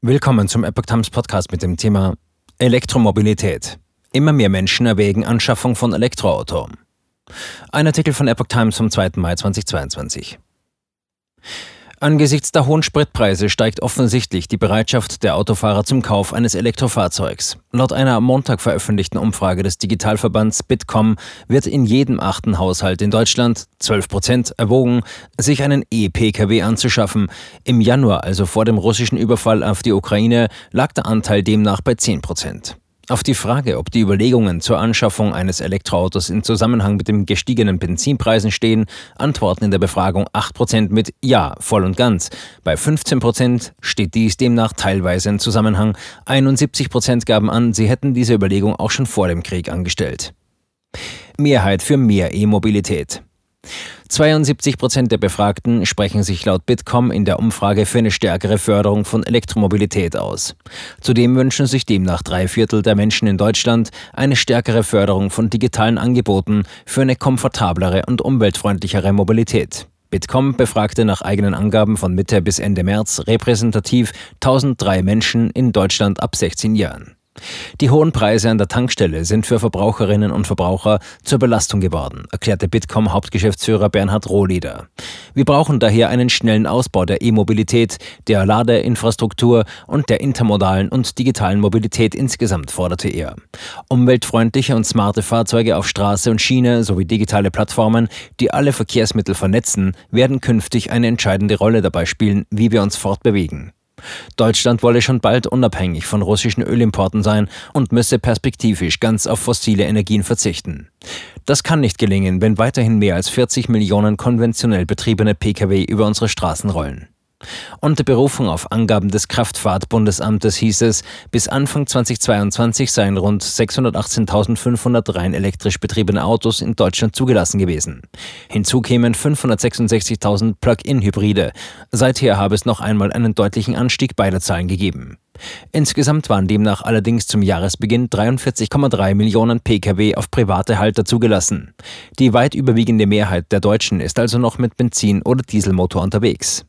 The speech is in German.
Willkommen zum Epoch Times Podcast mit dem Thema Elektromobilität. Immer mehr Menschen erwägen Anschaffung von Elektroauto. Ein Artikel von Epoch Times vom 2. Mai 2022. Angesichts der hohen Spritpreise steigt offensichtlich die Bereitschaft der Autofahrer zum Kauf eines Elektrofahrzeugs. Laut einer am Montag veröffentlichten Umfrage des Digitalverbands Bitkom wird in jedem achten Haushalt in Deutschland 12 Prozent erwogen, sich einen E-Pkw anzuschaffen. Im Januar, also vor dem russischen Überfall auf die Ukraine, lag der Anteil demnach bei 10 Prozent. Auf die Frage, ob die Überlegungen zur Anschaffung eines Elektroautos in Zusammenhang mit den gestiegenen Benzinpreisen stehen, antworten in der Befragung 8% mit Ja, voll und ganz. Bei 15% steht dies demnach teilweise in Zusammenhang. 71% gaben an, sie hätten diese Überlegung auch schon vor dem Krieg angestellt. Mehrheit für mehr E-Mobilität. 72 Prozent der Befragten sprechen sich laut Bitkom in der Umfrage für eine stärkere Förderung von Elektromobilität aus. Zudem wünschen sich demnach drei Viertel der Menschen in Deutschland eine stärkere Förderung von digitalen Angeboten für eine komfortablere und umweltfreundlichere Mobilität. Bitkom befragte nach eigenen Angaben von Mitte bis Ende März repräsentativ 1003 Menschen in Deutschland ab 16 Jahren. Die hohen Preise an der Tankstelle sind für Verbraucherinnen und Verbraucher zur Belastung geworden, erklärte Bitkom Hauptgeschäftsführer Bernhard Rohleder. Wir brauchen daher einen schnellen Ausbau der E-Mobilität, der Ladeinfrastruktur und der intermodalen und digitalen Mobilität insgesamt, forderte er. Umweltfreundliche und smarte Fahrzeuge auf Straße und Schiene sowie digitale Plattformen, die alle Verkehrsmittel vernetzen, werden künftig eine entscheidende Rolle dabei spielen, wie wir uns fortbewegen. Deutschland wolle schon bald unabhängig von russischen Ölimporten sein und müsse perspektivisch ganz auf fossile Energien verzichten. Das kann nicht gelingen, wenn weiterhin mehr als 40 Millionen konventionell betriebene Pkw über unsere Straßen rollen. Unter Berufung auf Angaben des Kraftfahrtbundesamtes hieß es, bis Anfang 2022 seien rund 618.500 rein elektrisch betriebene Autos in Deutschland zugelassen gewesen. Hinzu kämen 566.000 Plug-in-Hybride. Seither habe es noch einmal einen deutlichen Anstieg beider Zahlen gegeben. Insgesamt waren demnach allerdings zum Jahresbeginn 43,3 Millionen Pkw auf private Halter zugelassen. Die weit überwiegende Mehrheit der Deutschen ist also noch mit Benzin- oder Dieselmotor unterwegs.